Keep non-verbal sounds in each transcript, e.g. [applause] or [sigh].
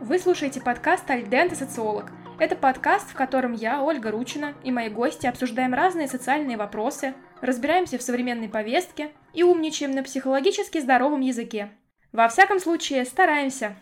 Вы слушаете подкаст «Альдент и социолог». Это подкаст, в котором я, Ольга Ручина, и мои гости обсуждаем разные социальные вопросы, разбираемся в современной повестке и умничаем на психологически здоровом языке. Во всяком случае, стараемся.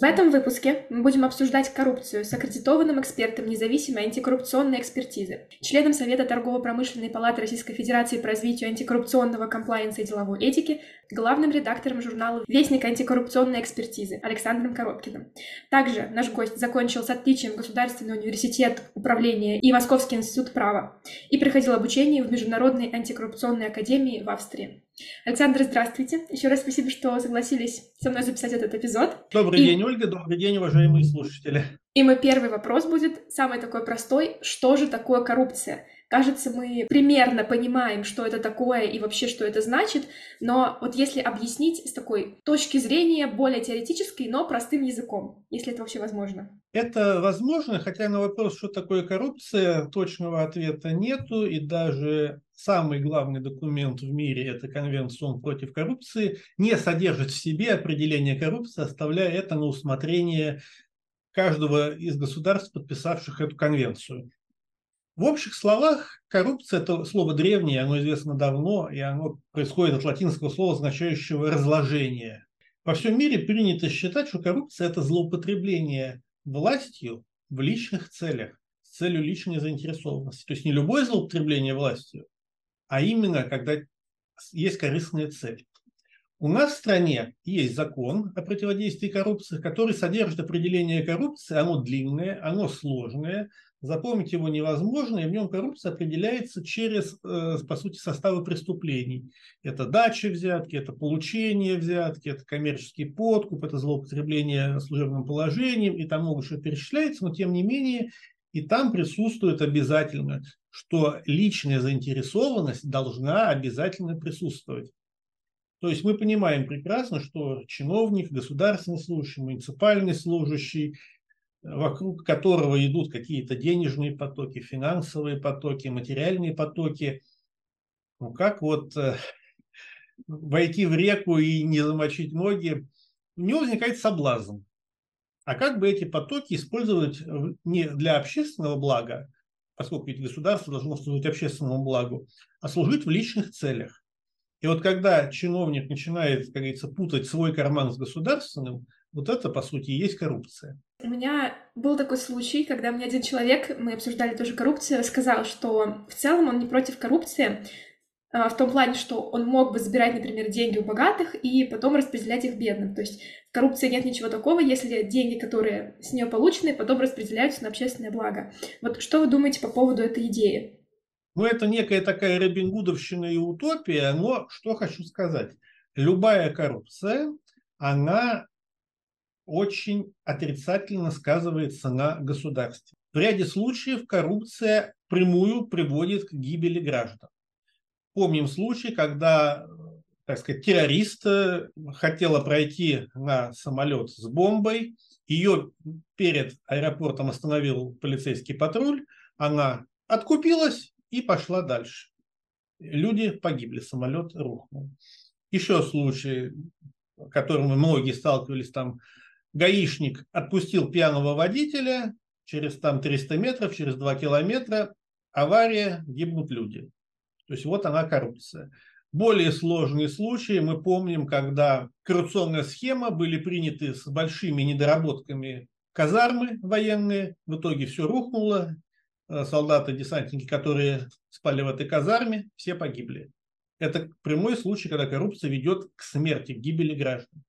В этом выпуске мы будем обсуждать коррупцию с аккредитованным экспертом независимой антикоррупционной экспертизы, членом Совета торгово-промышленной палаты Российской Федерации по развитию антикоррупционного комплайенса и деловой этики, главным редактором журнала «Вестник антикоррупционной экспертизы» Александром Коробкиным. Также наш гость закончил с отличием Государственный университет управления и Московский институт права и проходил обучение в Международной антикоррупционной академии в Австрии. Александр, здравствуйте. Еще раз спасибо, что согласились со мной записать этот эпизод. Добрый и... день, Ольга. Добрый день, уважаемые слушатели. И мой первый вопрос будет самый такой простой. Что же такое коррупция? Кажется, мы примерно понимаем, что это такое и вообще, что это значит, но вот если объяснить с такой точки зрения более теоретической, но простым языком, если это вообще возможно. Это возможно, хотя на вопрос, что такое коррупция, точного ответа нету, и даже самый главный документ в мире, это Конвенция против коррупции, не содержит в себе определение коррупции, оставляя это на усмотрение каждого из государств, подписавших эту конвенцию. В общих словах, коррупция – это слово древнее, оно известно давно, и оно происходит от латинского слова, означающего «разложение». Во всем мире принято считать, что коррупция – это злоупотребление властью в личных целях, с целью личной заинтересованности. То есть не любое злоупотребление властью, а именно когда есть корыстная цель. У нас в стране есть закон о противодействии коррупции, который содержит определение коррупции. Оно длинное, оно сложное, запомнить его невозможно, и в нем коррупция определяется через, э, по сути, составы преступлений. Это дачи взятки, это получение взятки, это коммерческий подкуп, это злоупотребление служебным положением, и там много чего перечисляется, но тем не менее и там присутствует обязательно, что личная заинтересованность должна обязательно присутствовать. То есть мы понимаем прекрасно, что чиновник, государственный служащий, муниципальный служащий, вокруг которого идут какие-то денежные потоки, финансовые потоки, материальные потоки. Ну как вот э, войти в реку и не замочить ноги, у него возникает соблазн. А как бы эти потоки использовать не для общественного блага, поскольку ведь государство должно служить общественному благу, а служить в личных целях. И вот когда чиновник начинает, как говорится, путать свой карман с государственным, вот это, по сути, и есть коррупция. У меня был такой случай, когда мне один человек, мы обсуждали тоже коррупцию, сказал, что в целом он не против коррупции, в том плане, что он мог бы забирать, например, деньги у богатых и потом распределять их бедным. То есть в коррупции нет ничего такого, если деньги, которые с нее получены, потом распределяются на общественное благо. Вот что вы думаете по поводу этой идеи? Ну, это некая такая Робин Гудовщина и утопия, но что хочу сказать. Любая коррупция, она очень отрицательно сказывается на государстве. В ряде случаев коррупция прямую приводит к гибели граждан. Помним случай, когда так сказать, террорист хотела пройти на самолет с бомбой. Ее перед аэропортом остановил полицейский патруль. Она откупилась и пошла дальше. Люди погибли, самолет рухнул. Еще случай, которым многие сталкивались там гаишник отпустил пьяного водителя через там 300 метров, через 2 километра, авария, гибнут люди. То есть вот она коррупция. Более сложные случаи мы помним, когда коррупционная схема, были приняты с большими недоработками казармы военные, в итоге все рухнуло, э, солдаты, десантники, которые спали в этой казарме, все погибли. Это прямой случай, когда коррупция ведет к смерти, к гибели граждан.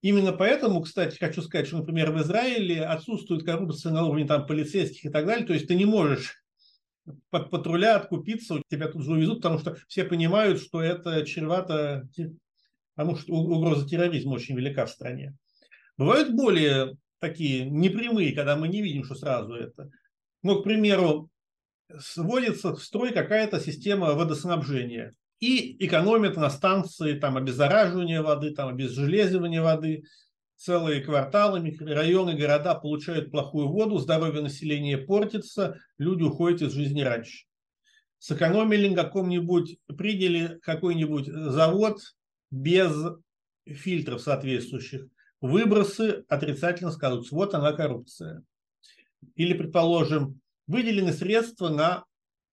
Именно поэтому, кстати, хочу сказать, что, например, в Израиле отсутствует коррупция на уровне там, полицейских и так далее. То есть ты не можешь под патруля откупиться, тебя тут же увезут, потому что все понимают, что это чревато, потому что угроза терроризма очень велика в стране. Бывают более такие непрямые, когда мы не видим, что сразу это. Ну, к примеру, сводится в строй какая-то система водоснабжения и экономят на станции там, обеззараживания воды, там, обезжелезивания воды. Целые кварталы, микрорайоны, города получают плохую воду, здоровье населения портится, люди уходят из жизни раньше. Сэкономили на каком-нибудь, приняли какой-нибудь завод без фильтров соответствующих. выбросы отрицательно сказываются. Вот она коррупция. Или, предположим, выделены средства на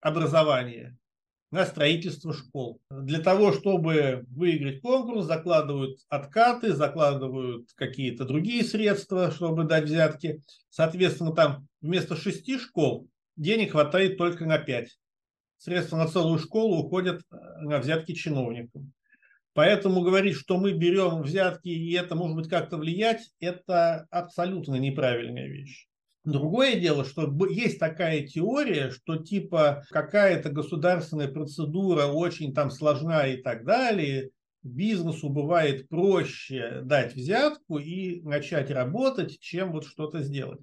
образование, на строительство школ. Для того, чтобы выиграть конкурс, закладывают откаты, закладывают какие-то другие средства, чтобы дать взятки. Соответственно, там вместо шести школ денег хватает только на пять. Средства на целую школу уходят э, на взятки чиновникам. Поэтому говорить, что мы берем взятки и это может быть как-то влиять, это абсолютно неправильная вещь. Другое дело, что есть такая теория, что типа какая-то государственная процедура очень там сложна и так далее, бизнесу бывает проще дать взятку и начать работать, чем вот что-то сделать.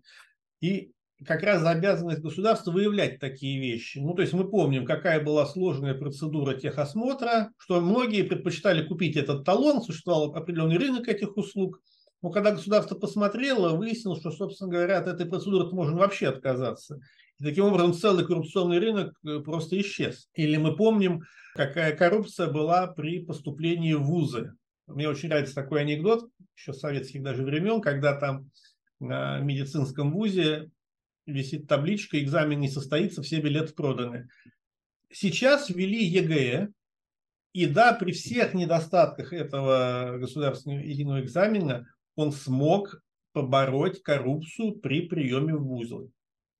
И как раз за обязанность государства выявлять такие вещи. Ну, то есть мы помним, какая была сложная процедура техосмотра, что многие предпочитали купить этот талон, существовал определенный рынок этих услуг. Но когда государство посмотрело, выяснилось, что, собственно говоря, от этой процедуры можно вообще отказаться. И таким образом целый коррупционный рынок э, просто исчез. Или мы помним, какая коррупция была при поступлении в вузы. Мне очень нравится такой анекдот, еще советских даже времен, когда там на медицинском вузе висит табличка «Экзамен не состоится, все билеты проданы». Сейчас ввели ЕГЭ, и да, при всех недостатках этого государственного единого экзамена он смог побороть коррупцию при приеме в вузы.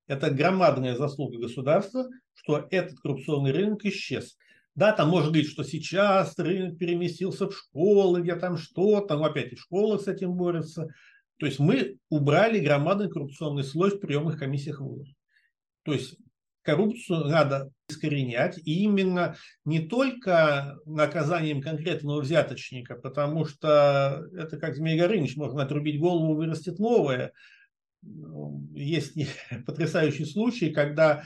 Это громадная заслуга государства, что этот коррупционный рынок исчез. Да, там может быть, что сейчас рынок переместился в школы, где там что-то, но опять и школы с этим борются. То есть мы убрали громадный коррупционный слой в приемных комиссиях вузов. То есть коррупцию надо искоренять, и именно не только наказанием конкретного взяточника, потому что это как Змей Горыныч, можно отрубить голову, вырастет новое. Есть [laughs] потрясающий случай, когда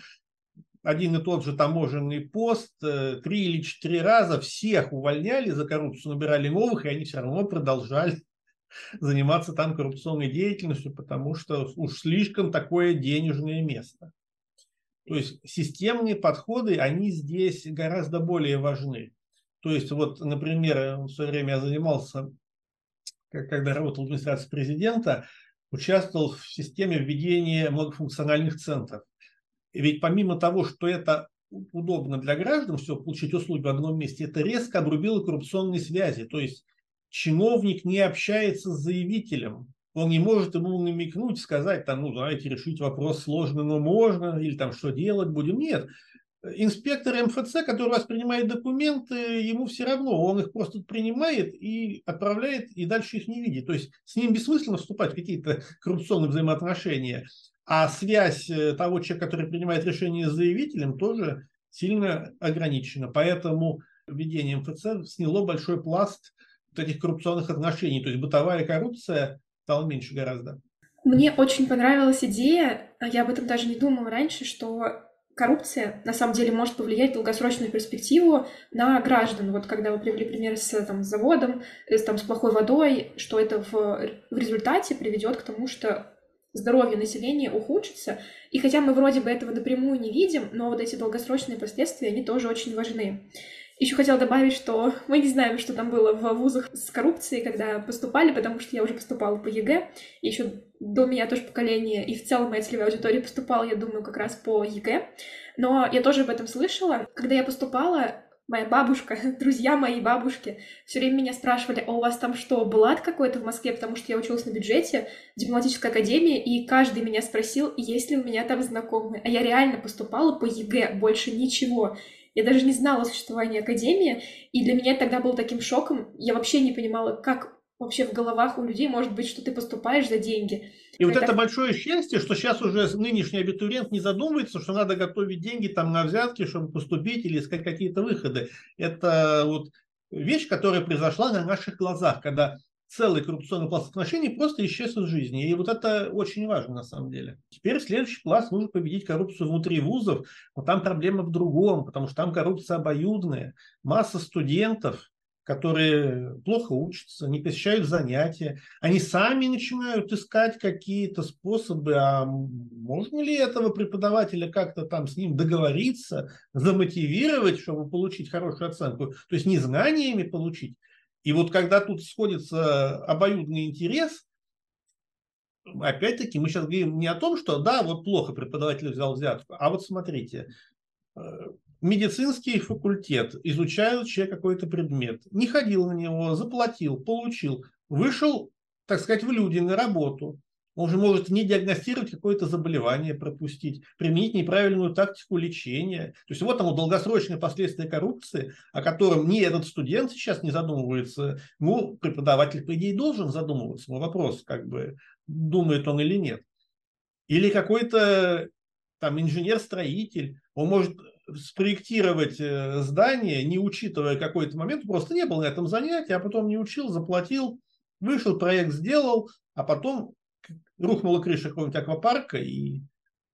один и тот же таможенный пост э, три или четыре раза всех увольняли за коррупцию, набирали новых, и они все равно продолжали [laughs] заниматься там коррупционной деятельностью, потому что уж слишком такое денежное место. То есть системные подходы, они здесь гораздо более важны. То есть вот, например, в свое время я занимался, когда работал в администрации президента, участвовал в системе введения многофункциональных центров. И ведь помимо того, что это удобно для граждан, все, получить услуги в одном месте, это резко обрубило коррупционные связи. То есть чиновник не общается с заявителем, он не может ему намекнуть, сказать, там, ну, знаете, решить вопрос сложно, но можно, или там, что делать будем. Нет. Инспектор МФЦ, который воспринимает документы, ему все равно, он их просто принимает и отправляет, и дальше их не видит. То есть с ним бессмысленно вступать в какие-то коррупционные взаимоотношения. А связь э, того человека, который принимает решение с заявителем, тоже сильно ограничена. Поэтому введение МФЦ сняло большой пласт вот этих коррупционных отношений. То есть бытовая коррупция стала меньше гораздо. Мне очень понравилась идея, а я об этом даже не думала раньше, что коррупция на самом деле может повлиять в долгосрочную перспективу на граждан. Вот когда вы привели пример с там, заводом, с, там, с плохой водой, что это в, в результате приведет к тому, что здоровье населения ухудшится. И хотя мы вроде бы этого напрямую не видим, но вот эти долгосрочные последствия, они тоже очень важны. Еще хотела добавить, что мы не знаем, что там было в вузах с коррупцией, когда поступали, потому что я уже поступала по ЕГЭ, и еще до меня тоже поколение, и в целом моя целевая аудитория поступала, я думаю, как раз по ЕГЭ. Но я тоже об этом слышала. Когда я поступала, моя бабушка, [laughs] друзья моей бабушки все время меня спрашивали, а у вас там что, блат какой-то в Москве, потому что я училась на бюджете, дипломатическая академия, и каждый меня спросил, есть ли у меня там знакомые. А я реально поступала по ЕГЭ, больше ничего. Я даже не знала о существовании Академии, и для меня тогда был таким шоком. Я вообще не понимала, как вообще в головах у людей может быть, что ты поступаешь за деньги. И это... вот это большое счастье, что сейчас уже нынешний абитуриент не задумывается, что надо готовить деньги там на взятки, чтобы поступить или искать какие-то выходы. Это вот вещь, которая произошла на наших глазах, когда целый коррупционный пласт отношений просто исчез из жизни. И вот это очень важно на самом деле. Теперь следующий пласт нужно победить коррупцию внутри вузов, но там проблема в другом, потому что там коррупция обоюдная. Масса студентов, которые плохо учатся, не посещают занятия, они сами начинают искать какие-то способы, а можно ли этого преподавателя как-то там с ним договориться, замотивировать, чтобы получить хорошую оценку, то есть не знаниями получить, И вот когда тут сходится обоюдный интерес, опять-таки мы сейчас говорим не о том, что да, вот плохо преподаватель взял взятку, а вот смотрите, э, медицинский факультет, изучает человек какой-то предмет, не ходил на него, заплатил, получил, вышел, так сказать, в люди на работу, он же может не диагностировать какое-то заболевание, пропустить, применить неправильную тактику лечения. То есть вот оно долгосрочные последствия коррупции, о котором ни этот студент сейчас не задумывается. Ну, преподаватель, по идее, должен задумываться. Но вопрос, как бы, думает он или нет. Или какой-то там инженер-строитель, он может спроектировать э, здание, не учитывая какой-то момент, просто не был на этом занятии, а потом не учил, заплатил, вышел, проект сделал, а потом рухнула крыша какого-нибудь аквапарка и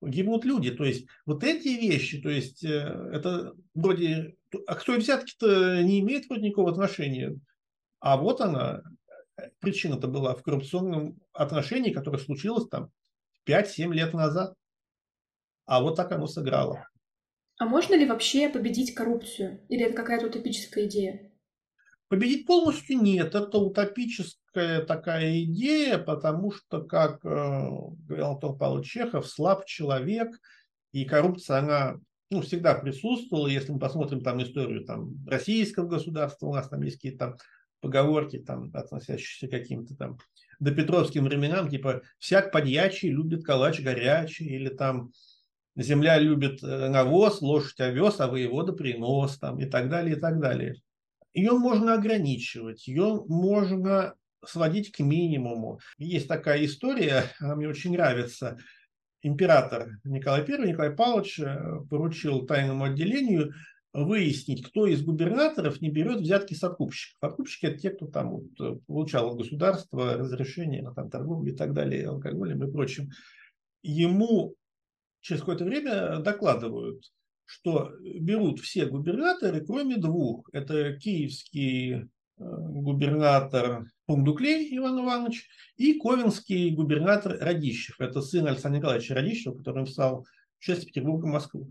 гибнут люди. То есть вот эти вещи, то есть э, это вроде... А кто взятки-то не имеет вроде никакого отношения. А вот она, причина-то была в коррупционном отношении, которое случилось там 5-7 лет назад. А вот так оно сыграло. А можно ли вообще победить коррупцию? Или это какая-то утопическая идея? Победить полностью нет. Это утопическая такая идея, потому что, как э, говорил Антон Павлович Чехов, слаб человек, и коррупция, она ну, всегда присутствовала. Если мы посмотрим там историю там, российского государства, у нас там есть какие-то там поговорки, там, относящиеся к каким-то там до Петровским временам, типа «всяк подьячий любит калач горячий» или там «земля любит э, навоз, лошадь овес, а воевода принос» там, и так далее, и так далее. Ее можно ограничивать, ее можно сводить к минимуму. Есть такая история, она мне очень нравится. Император Николай I, Николай Павлович э, поручил тайному отделению выяснить, кто из губернаторов не берет взятки с откупщиков. Откупщики – это те, кто там вот, э, получал от государства разрешение на там, торговлю и так далее, алкоголем и прочим. Ему через какое-то время докладывают, что берут все губернаторы, кроме двух. Это киевский э, губернатор Пундуклей Иван Иванович и ковенский губернатор Радищев. Это сын Александра Николаевича Радищева, который стал в части Петербурга Москву.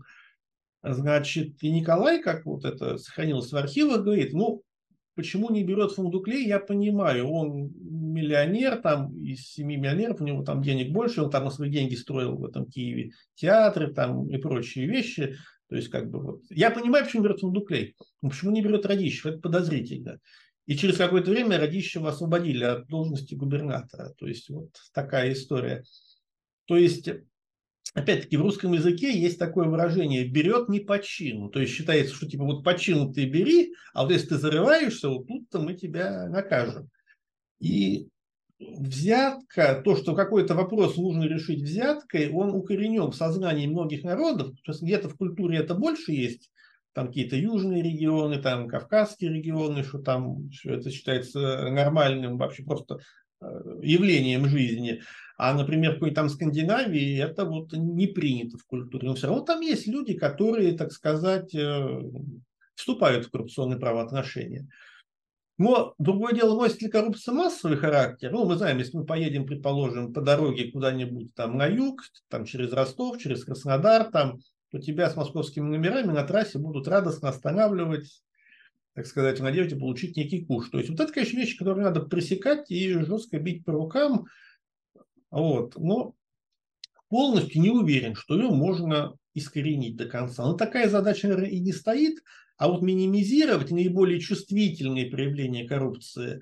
Значит, и Николай, как вот это сохранилось в архивах, говорит, ну, почему не берет Фундуклей, я понимаю, он миллионер, там из семи миллионеров, у него там денег больше, он там на свои деньги строил в этом Киеве театры там и прочие вещи, то есть как бы вот. Я понимаю, почему берет Фундуклей, но почему не берет Радищев, это подозрительно. И через какое-то время Радищева освободили от должности губернатора, то есть вот такая история. То есть опять-таки в русском языке есть такое выражение «берет не по чину». То есть считается, что типа вот по чину ты бери, а вот если ты зарываешься, вот тут-то мы тебя накажем. И взятка, то, что какой-то вопрос нужно решить взяткой, он укоренен в сознании многих народов. Есть где-то в культуре это больше есть, там какие-то южные регионы, там кавказские регионы, что там все это считается нормальным вообще просто э, явлением жизни. А, например, в какой-то там Скандинавии это вот не принято в культуре. Но все равно там есть люди, которые, так сказать, э, вступают в коррупционные правоотношения. Но другое дело, носит ли коррупция массовый характер? Ну, мы знаем, если мы поедем, предположим, по дороге куда-нибудь там на юг, там через Ростов, через Краснодар, там, то тебя с московскими номерами на трассе будут радостно останавливать, так сказать, надежде получить некий куш. То есть вот это, конечно, вещи, которые надо пресекать и жестко бить по рукам, вот. Но полностью не уверен, что ее можно искоренить до конца. Но такая задача, наверное, и не стоит, а вот минимизировать наиболее чувствительные проявления коррупции,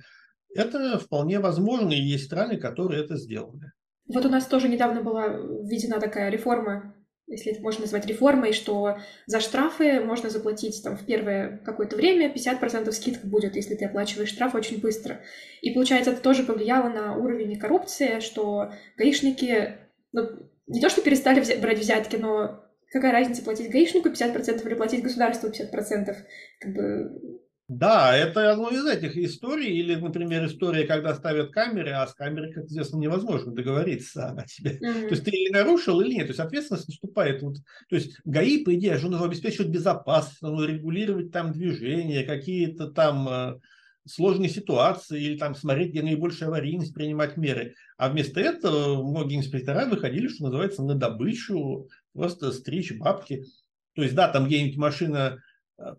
это вполне возможно, и есть страны, которые это сделали. Вот у нас тоже недавно была введена такая реформа, если это можно назвать реформой, что за штрафы можно заплатить там в первое какое-то время, 50% скидка будет, если ты оплачиваешь штраф очень быстро. И получается, это тоже повлияло на уровень коррупции, что гаишники ну, не то что перестали взять, брать взятки, но какая разница, платить гаишнику 50% или платить государству 50%? Как бы да, это одно из этих историй. Или, например, история, когда ставят камеры, а с камерой, как известно, невозможно договориться о тебе. Mm-hmm. То есть ты или нарушил, или нет. То есть ответственность наступает. Вот, то есть ГАИ, по идее, должен обеспечивать безопасность, регулировать там движение, какие-то там э, сложные ситуации, или там смотреть, где наибольшая аварийность, принимать меры. А вместо этого многие инспектора выходили, что называется, на добычу, просто стричь бабки. То есть, да, там где-нибудь машина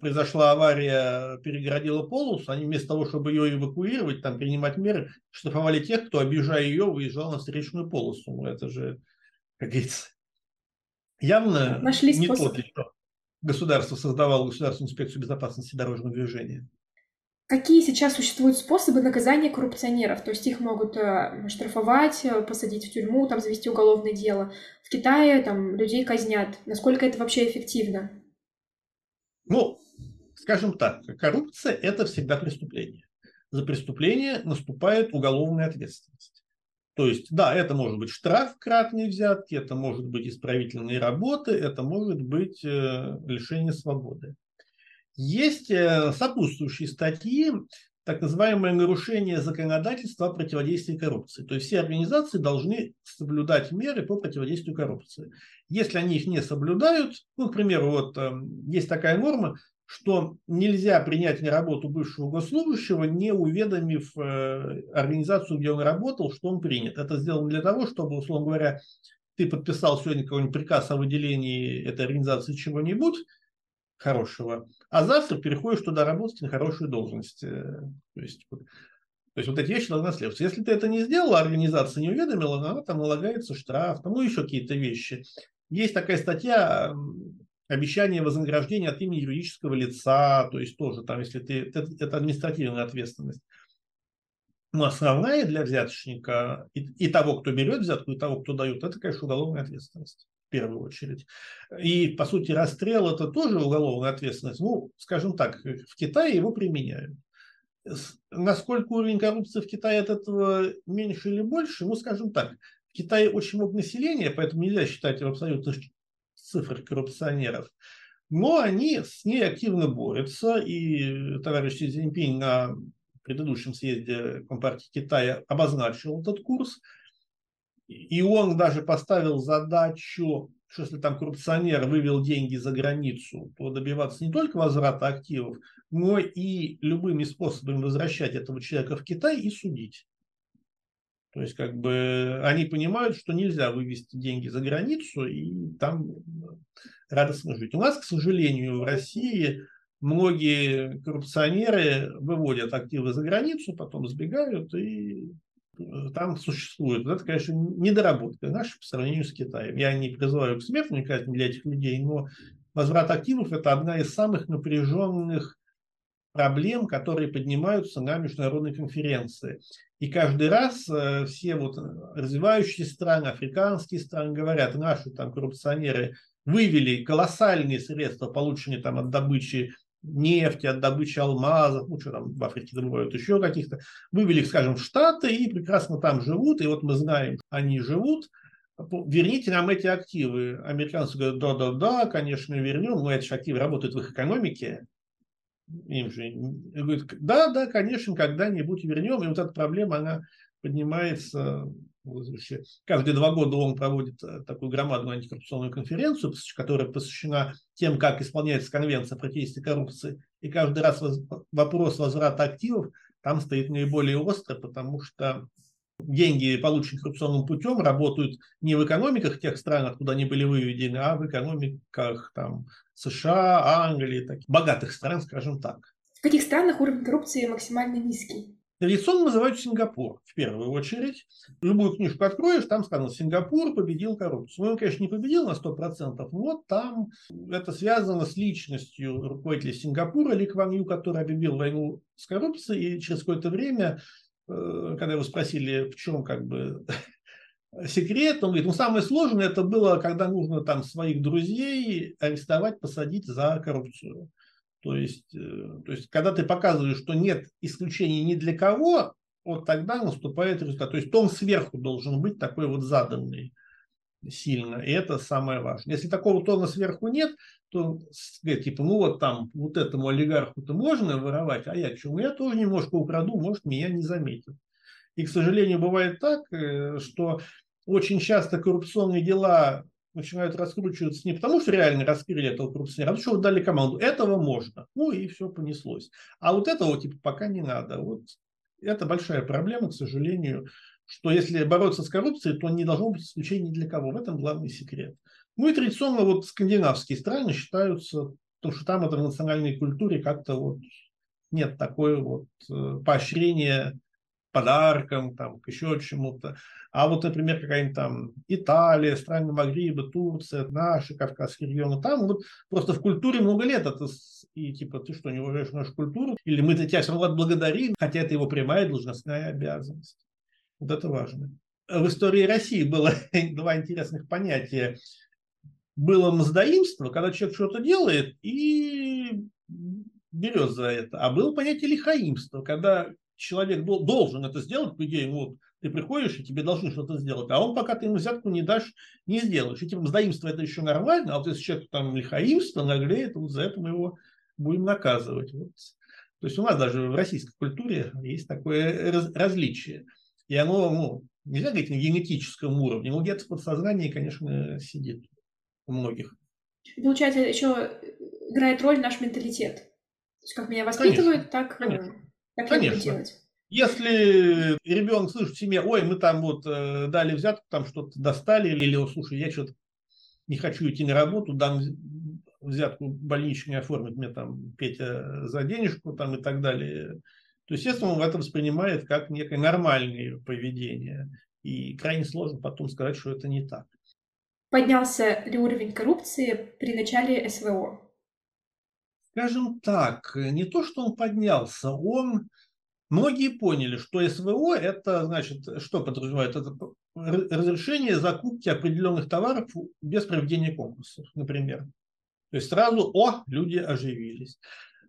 произошла авария, перегородила полосу, они вместо того, чтобы ее эвакуировать, там принимать меры, штрафовали тех, кто, обижая ее, выезжал на встречную полосу. Ну, это же, как говорится, явно Нашли не способ. тот, что государство создавало Государственную инспекцию безопасности дорожного движения. Какие сейчас существуют способы наказания коррупционеров? То есть их могут э, штрафовать, э, посадить в тюрьму, там завести уголовное дело. В Китае там людей казнят. Насколько это вообще эффективно? Ну, скажем так, коррупция – это всегда преступление. За преступление наступает уголовная ответственность. То есть, да, это может быть штраф кратный взятки, это может быть исправительные работы, это может быть э, лишение свободы. Есть э, сопутствующие статьи, так называемое нарушение законодательства о противодействии коррупции. То есть все организации должны соблюдать меры по противодействию коррупции. Если они их не соблюдают, ну, к примеру, вот э, есть такая норма, что нельзя принять на работу бывшего госслужащего, не уведомив э, организацию, где он работал, что он принят. Это сделано для того, чтобы, условно говоря, ты подписал сегодня какой-нибудь приказ о выделении этой организации чего-нибудь, хорошего, а завтра переходишь туда работать на хорошую должность. Э, то есть, то есть вот эти вещи должны следоваться. Если ты это не сделал, организация не уведомила, она там налагается штраф, там, ну еще какие-то вещи. Есть такая статья обещание вознаграждения от имени юридического лица, то есть тоже там, если ты, это, это административная ответственность. Но основная для взяточника и, и того, кто берет взятку, и того, кто дает, это, конечно, уголовная ответственность первую очередь. И, по сути, расстрел – это тоже уголовная ответственность. Ну, скажем так, в Китае его применяют. Насколько уровень коррупции в Китае от этого меньше или больше, ну, скажем так, в Китае очень много населения, поэтому нельзя считать его абсолютно цифр коррупционеров. Но они с ней активно борются, и товарищ Си Цзиньпинь на предыдущем съезде Компартии Китая обозначил этот курс – и он даже поставил задачу, что если там коррупционер вывел деньги за границу, то добиваться не только возврата активов, но и любыми способами возвращать этого человека в Китай и судить. То есть, как бы они понимают, что нельзя вывести деньги за границу и там радостно жить. У нас, к сожалению, в России многие коррупционеры выводят активы за границу, потом сбегают и там существует. Это, конечно, недоработка наша по сравнению с Китаем. Я не призываю к смертной казни для этих людей, но возврат активов – это одна из самых напряженных проблем, которые поднимаются на международной конференции. И каждый раз э, все вот развивающиеся страны, африканские страны говорят, наши там коррупционеры вывели колоссальные средства, полученные там от добычи нефти, от добычи алмазов, ну что там в Африке добывают еще каких-то, вывели их, скажем, в Штаты и прекрасно там живут, и вот мы знаем, они живут, верните нам эти активы. Американцы говорят, да-да-да, конечно, вернем, но эти активы работают в их экономике, им же говорят, да, да, конечно, когда-нибудь вернем, и вот эта проблема, она поднимается Каждые два года он проводит э, такую громадную антикоррупционную конференцию, которая посвящена тем, как исполняется конвенция о противодействии коррупции. И каждый раз вопрос возврата активов там стоит наиболее остро, потому что деньги, полученные коррупционным путем, работают не в экономиках тех стран, откуда они были выведены, а в экономиках там, США, Англии, таких богатых стран, скажем так. В каких странах уровень коррупции максимально низкий? Традиционно называют Сингапур в первую очередь. Любую книжку откроешь, там сказано, Сингапур победил коррупцию. Ну, он, конечно, не победил на 100%, но там это связано с личностью руководителя Сингапура Ли Кван Ю, который объявил войну с коррупцией, и через какое-то время, э, когда его спросили, в чем как бы [laughs] секрет, он говорит, ну самое сложное это было, когда нужно там своих друзей арестовать, посадить за коррупцию. То есть, э, то есть, когда ты показываешь, что нет исключений ни для кого, вот тогда наступает результат. То есть тон сверху должен быть такой вот заданный сильно, и это самое важное. Если такого тона сверху нет, то типа, ну вот там, вот этому олигарху-то можно воровать, а я что, ну я тоже немножко украду, может, меня не заметят. И, к сожалению, бывает так, э, что очень часто коррупционные дела начинают раскручиваться не потому, что реально раскрыли этого коррупционера, а потому что дали команду, этого можно. Ну и все понеслось. А вот этого типа пока не надо. Вот это большая проблема, к сожалению, что если бороться с коррупцией, то не должно быть исключений ни для кого. В этом главный секрет. Ну и традиционно вот скандинавские страны считаются потому что там это в национальной культуре как-то вот нет такое вот э, поощрения подаркам, там, к еще чему-то. А вот, например, какая-нибудь там Италия, страны Магриба, Турция, наши Кавказские регионы, там вот просто в культуре много лет это и типа ты что, не уважаешь нашу культуру? Или мы тебя все равно благодарим, хотя это его прямая должностная обязанность. Вот это важно. В истории России было [laughs] два интересных понятия. Было мздоимство, когда человек что-то делает и берет за это. А было понятие лихаимства, когда человек должен это сделать, по идее, вот ты приходишь, и тебе должны что-то сделать, а он пока ты ему взятку не дашь, не сделаешь. И типа сдаимство это еще нормально, а вот если человек там лихаимство наглеет, вот за это мы его будем наказывать. Вот. То есть у нас даже в российской культуре есть такое раз, различие. И оно, ну, нельзя говорить на генетическом уровне, но где-то в подсознании, конечно, сидит у многих. Получается, еще играет роль наш менталитет. То есть как меня воспитывают, конечно, так конечно. Как Конечно. делать? Если ребенок слышит в семье, ой, мы там вот э, дали взятку, там что-то достали, или, или слушай, я что-то не хочу идти на работу, дам взятку больничную оформить мне там Петя за денежку там и так далее, то, естественно, он это воспринимает как некое нормальное поведение. И крайне сложно потом сказать, что это не так. Поднялся ли уровень коррупции при начале СВО? Скажем так, не то, что он поднялся, он... Многие поняли, что СВО это, значит, что подразумевает? Это разрешение закупки определенных товаров без проведения конкурсов, например. То есть сразу, о, люди оживились.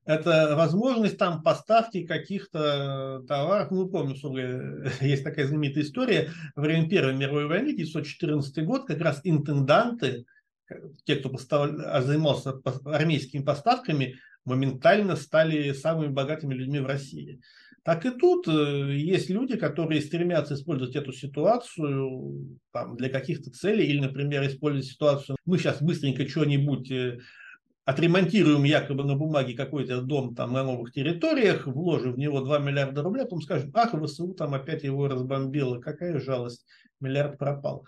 Это возможность там поставки каких-то товаров. Ну, помню, [laughs] есть такая знаменитая история. Во время Первой мировой войны, 1914 год, как раз интенданты те, кто поставлял, занимался армейскими поставками, моментально стали самыми богатыми людьми в России. Так и тут э, есть люди, которые стремятся использовать эту ситуацию там, для каких-то целей, или, например, использовать ситуацию, мы сейчас быстренько что-нибудь э, отремонтируем якобы на бумаге какой-то дом там на новых территориях, вложим в него 2 миллиарда рублей, а потом скажем, ах, ВСУ там опять его разбомбило, какая жалость, миллиард пропал.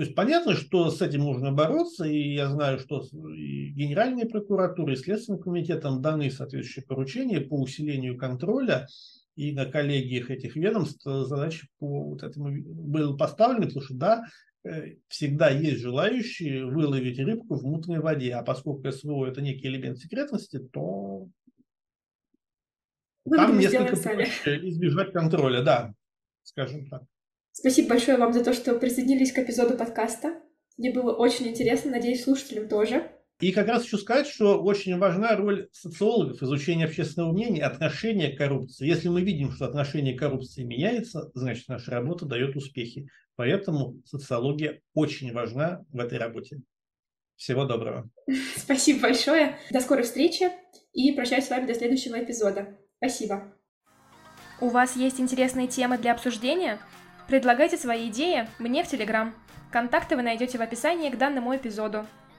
То есть понятно, что с этим нужно бороться, и я знаю, что и Генеральной прокуратурой, и Следственным комитетом даны соответствующие поручения по усилению контроля, и на коллегиях этих ведомств задачи по вот этому были поставлены, потому что да, э, всегда есть желающие выловить рыбку в мутной воде, а поскольку СВО это некий элемент секретности, то Вы там несколько проще избежать контроля, да, скажем так. Спасибо большое вам за то, что присоединились к эпизоду подкаста. Мне было очень интересно, надеюсь, слушателям тоже. И как раз хочу сказать, что очень важна роль социологов, изучения общественного мнения, отношения к коррупции. Если мы видим, что отношение к коррупции меняется, значит, наша работа дает успехи. Поэтому социология очень важна в этой работе. Всего доброго. [laughs] Спасибо большое. До скорой встречи и прощаюсь с вами до следующего эпизода. Спасибо. У вас есть интересные темы для обсуждения? Предлагайте свои идеи мне в Телеграм. Контакты вы найдете в описании к данному эпизоду.